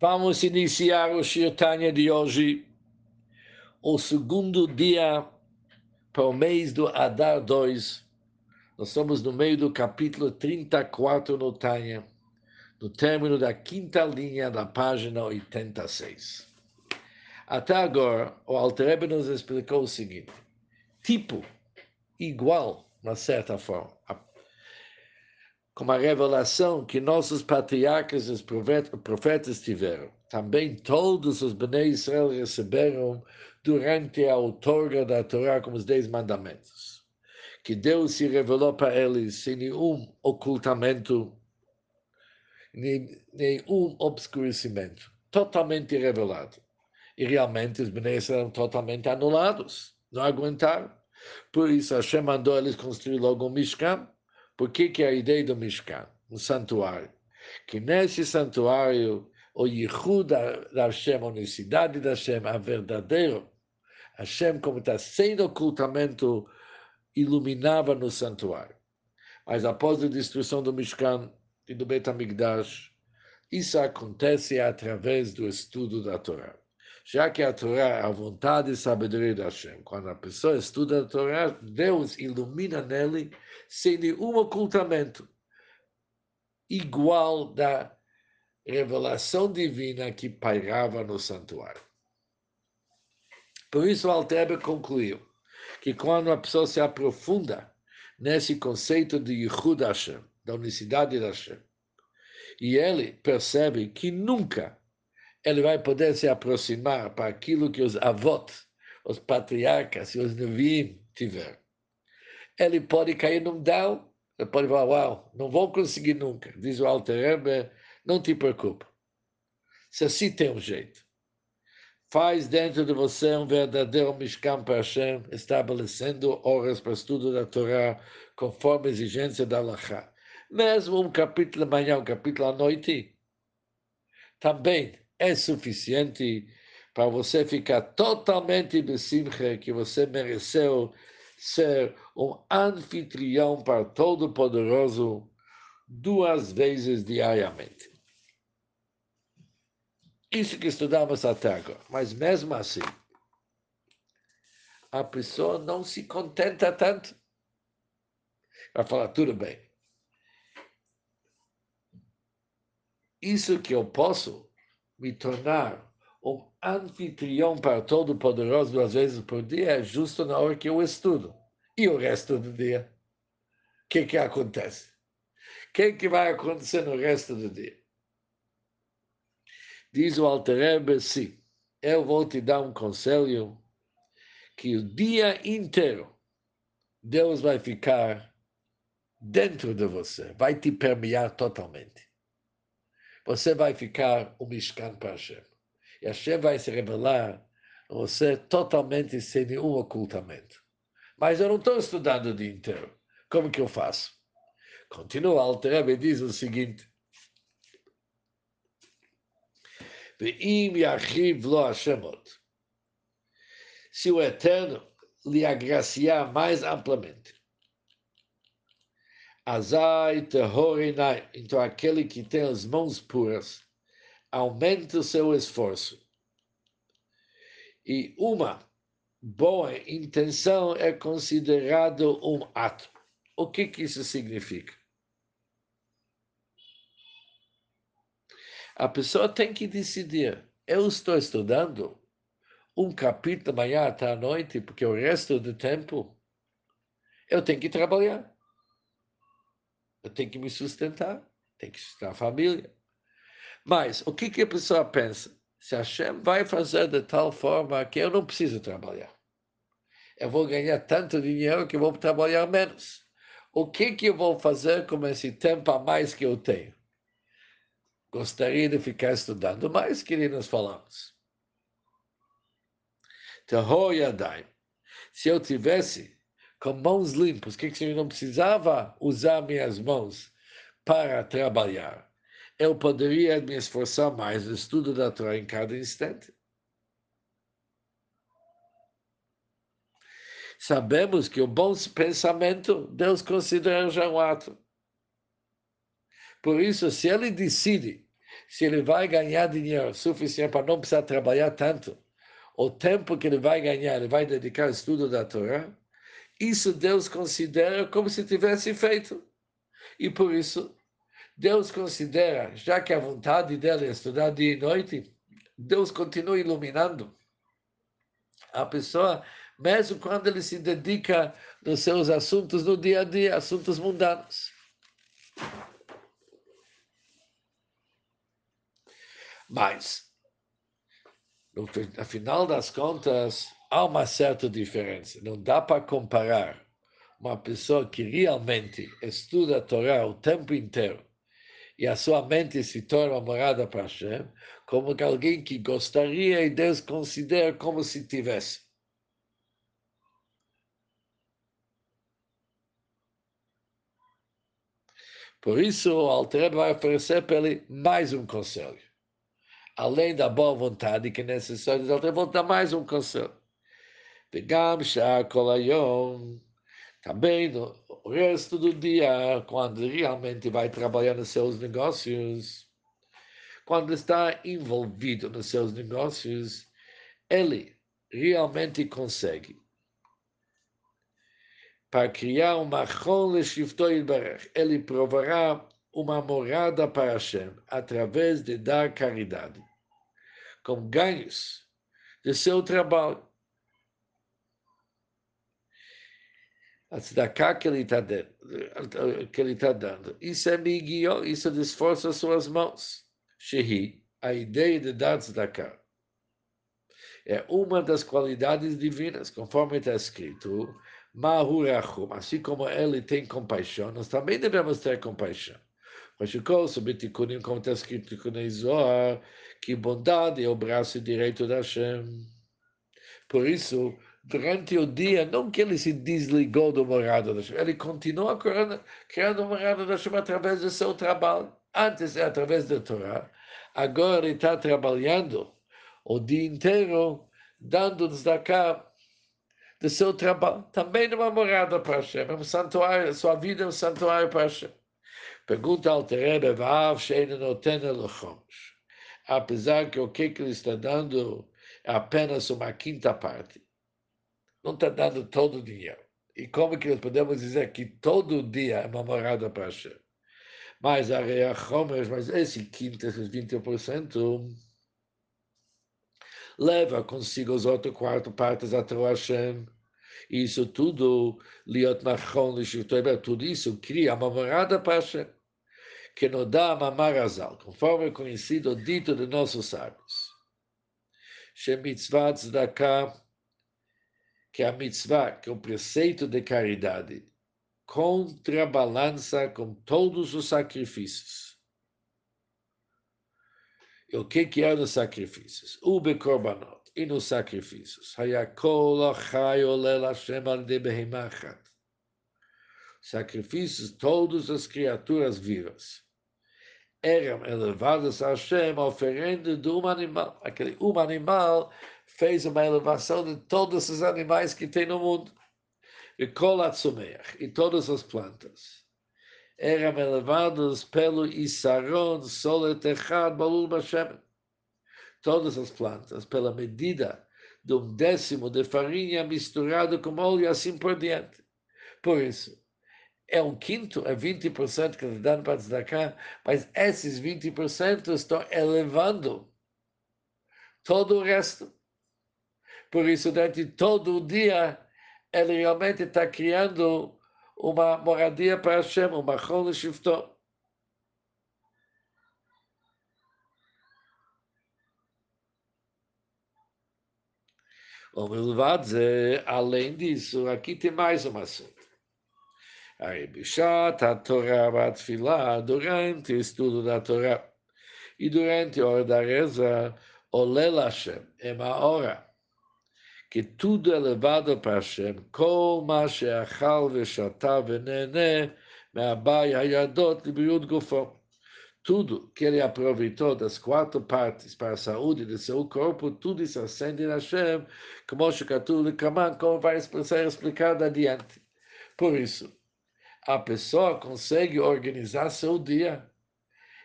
Vamos iniciar o Shirtanya de hoje, o segundo dia para o mês do Adar 2. Nós estamos no meio do capítulo 34 no Tanya, no término da quinta linha da página 86. Até agora, o Alterebe nos explicou o seguinte: tipo igual, de certa forma, como a revelação que nossos patriarcas e os profetas tiveram. Também todos os Bnei Israel receberam durante a outorga da Torá como os Dez Mandamentos. Que Deus se revelou para eles sem nenhum ocultamento, nenhum obscurecimento, totalmente revelado. E realmente os Bnei Israel eram totalmente anulados, não aguentaram. Por isso Hashem mandou eles construir logo um Mishkan, por que, que a ideia do Mishkan, um santuário? Que nesse santuário, o Yichud da Hashem, a unicidade da Hashem, a verdadeiro, Hashem, como está sem ocultamento, iluminava no santuário. Mas após a destruição do Mishkan e do Bet HaMikdash, isso acontece através do estudo da Torá já que a Torá é a vontade e sabedoria da Hashem. Quando a pessoa estuda a Torá, Deus ilumina nele sem nenhum ocultamento, igual da revelação divina que pairava no santuário. Por isso, o Altrebe concluiu que quando a pessoa se aprofunda nesse conceito de Yichud Hashem, da unicidade da Hashem, e ele percebe que nunca ele vai poder se aproximar para aquilo que os avós, os patriarcas e os neviim tiveram. Ele pode cair num down, ele pode falar, uau, não vou conseguir nunca. Diz o Alter Rebbe, não te preocupe. Se assim tem um jeito. Faz dentro de você um verdadeiro Mishkan para Hashem, estabelecendo horas para estudo da Torá, conforme a exigência da Allahá. Mesmo um capítulo de manhã, um capítulo à noite. Também é suficiente para você ficar totalmente besimcha que você mereceu ser um anfitrião para Todo-Poderoso duas vezes diariamente. Isso que estudamos até agora. Mas mesmo assim, a pessoa não se contenta tanto. Vai falar, tudo bem. Isso que eu posso me tornar um anfitrião para Todo-Poderoso duas vezes por dia é justo na hora que eu estudo. E o resto do dia? O que, que acontece? O que, que vai acontecer no resto do dia? Diz o Alter sim, eu vou te dar um conselho que o dia inteiro Deus vai ficar dentro de você, vai te permear totalmente você vai ficar um Mishkan para Hashem. E Hashem vai se revelar a você totalmente sem nenhum ocultamento. Mas eu não estou estudando o dia inteiro. Como que eu faço? Continua, Alter e diz o seguinte. Se o Eterno lhe agraciar mais amplamente, Azai Tehorinai. Então, aquele que tem as mãos puras, aumenta seu esforço. E uma boa intenção é considerado um ato. O que, que isso significa? A pessoa tem que decidir. Eu estou estudando um capítulo amanhã até à noite, porque o resto do tempo eu tenho que trabalhar. Eu tenho que me sustentar, tenho que sustentar a família. Mas o que, que a pessoa pensa? Se Hashem vai fazer de tal forma que eu não preciso trabalhar. Eu vou ganhar tanto dinheiro que vou trabalhar menos. O que, que eu vou fazer com esse tempo a mais que eu tenho? Gostaria de ficar estudando mais, que nós falamos. Se eu tivesse com mãos limpas. O que, que eu não precisava usar minhas mãos para trabalhar? Eu poderia me esforçar mais no estudo da Torá em cada instante. Sabemos que o bom pensamento Deus considera já um ato. Por isso, se ele decide se ele vai ganhar dinheiro suficiente para não precisar trabalhar tanto, o tempo que ele vai ganhar, ele vai dedicar ao estudo da Torá, isso Deus considera como se tivesse feito. E por isso, Deus considera, já que a vontade dele é estudar dia e noite, Deus continua iluminando a pessoa, mesmo quando ele se dedica nos seus assuntos no dia a dia, assuntos mundanos. Mas, no final das contas, há uma certa diferença. Não dá para comparar uma pessoa que realmente estuda a Torá o tempo inteiro e a sua mente se torna morada para Hashem, como alguém que gostaria e Deus considera como se tivesse. Por isso, o Alter vai oferecer para ele mais um conselho. Além da boa vontade que é necessário, o Alter vai dar mais um conselho. Vegam Shakolayon. Também no resto do dia, quando realmente vai trabalhar nos seus negócios, quando está envolvido nos seus negócios, ele realmente consegue para criar uma chole shiftoi. Ele provará uma morada para Hashem através de dar caridade, com ganhos de seu trabalho. A tzedakah que ele está dando, que ele está dando. Isso é migio, isso esforça suas mãos. Shehi, a ideia de dar tzedakah, é uma das qualidades divinas, conforme está escrito, Mahurachum, assim como ele tem compaixão, nós também devemos ter compaixão. Como está escrito Zohar, que bondade é o braço direito da Hashem. Por isso, durante o dia, não que ele se desligou do morado da chuva, ele continua criando, criando morado da chuva através do seu trabalho. Antes é através da Torá, agora ele está trabalhando o dia inteiro, dando-nos da cá do seu trabalho. Também numa morada para Hashem, é um santuário, sua vida é um santuário para Hashem. Pergunta ao Terebe, Vav, Sheina Notena Lochoms. Apesar que o que ele está dando é apenas uma quinta parte não está dando todo o dinheiro. E como que nós podemos dizer que todo dia é uma morada para Hashem? Mas a Reachomer, mas esse quinto, esses 20%, leva consigo os outros quatro partes a Hashem. E isso tudo, Liot Machon, tudo isso cria uma morada para Hashem, que não dá Mamarazal, conforme é conhecido dito de nossos sábios. Shemitzvah Tzedakah que a mitzvah, que é o preceito de caridade, contrabalança com todos os sacrifícios. E o que, que é nos sacrifícios? Ube korbanot, e nos sacrifícios. Hayakol achayolel Hashem al de. Sacrifícios, todas as criaturas vivas eram elevadas a Hashem, oferendo de um animal. Aquele um animal fez uma elevação de todos os animais que tem no mundo. E Kolatsumeach, e todas as plantas. Eram elevados pelo Isaron, Solet Echad, Balul Bashem. Todas as plantas, pela medida de um décimo de farinha misturado com óleo e assim por diante. Por isso, é um quinto, é 20% que eles dão para destacar, mas esses 20% estão elevando todo o resto. Por isso, durante todo o dia, ele realmente está criando uma moradia para Hashem, uma chol shifto. Além disso, aqui tem mais um assunto. Aí, Bishat, a Torá, a durante o estudo da Torá e durante a hora da reza, o Hashem, é uma hora que tudo é levado para Hashem, ma she'achal ve'shata ve'nene me'abai hayadot libriut gufo. Tudo que ele aproveitou das quatro partes para a saúde de seu corpo, tudo isso acende em Hashem, como Shekatu Kaman, como vai ser explicado adiante. Por isso, a pessoa consegue organizar seu dia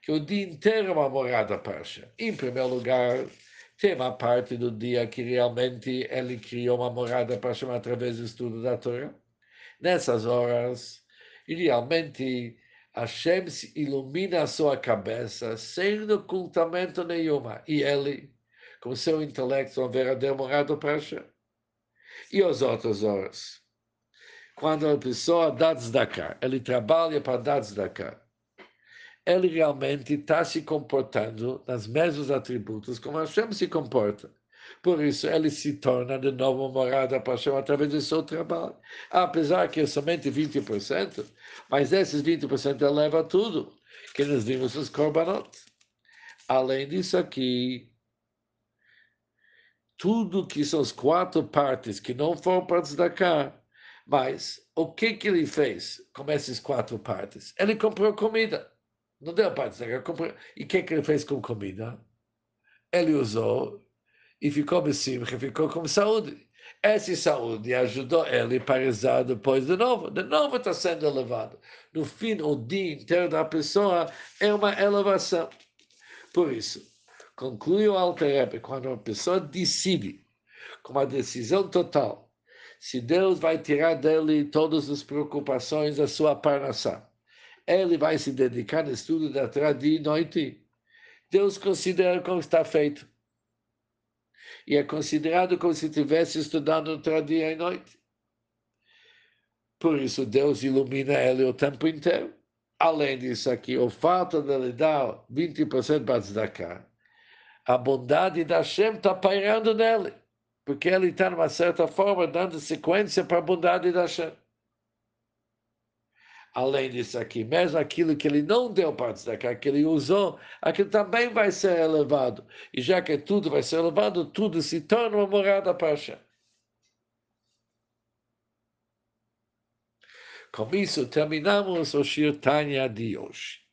que o dia inteiro é uma morada para Hashem. Em primeiro lugar, tem uma parte do dia que realmente ele criou uma morada para Hashem através do estudo da Torá. Nessas horas, realmente Hashem ilumina a sua cabeça sem ocultamento nenhuma. E ele, com seu intelecto, uma verdadeira morada para Hashem. E as outras horas? Quando a pessoa dá tzedakah, ele trabalha para dar tzedakah, ele realmente está se comportando nos mesmos atributos como Hashem se comporta. Por isso, ele se torna de novo morada para Hashem através do seu trabalho. Apesar que é somente 20%, mas esses 20% eleva tudo, que nós vimos nos korbanot. Além disso aqui, tudo que são as quatro partes que não foram para cá, mas o que, que ele fez com essas quatro partes? Ele comprou comida. Não deu para tzedakah, comprou. E o que, que ele fez com comida? Ele usou e ficou que ficou com saúde. Essa saúde ajudou ele para rezar depois de novo. De novo está sendo elevado. No fim, o dia inteiro da pessoa é uma elevação. Por isso, conclui o Alter quando uma pessoa decide, com uma decisão total, se Deus vai tirar dele todas as preocupações da sua parnação, ele vai se dedicar no estudo da Torá dia e noite. Deus considera como está feito e é considerado como se estivesse estudando outra dia e noite. Por isso, Deus ilumina ele o tempo inteiro. Além disso, aqui, o fato de ele dar 20% para tzedakah, a bondade da Hashem está pairando nele, porque ele está, de uma certa forma, dando sequência para a bondade da Hashem. Além disso aqui, mesmo aquilo que ele não deu para destacar, que ele usou, aquilo também vai ser elevado. E já que tudo vai ser elevado, tudo se torna uma morada para Hashem. Com isso, terminamos o Shir Tanya de hoje.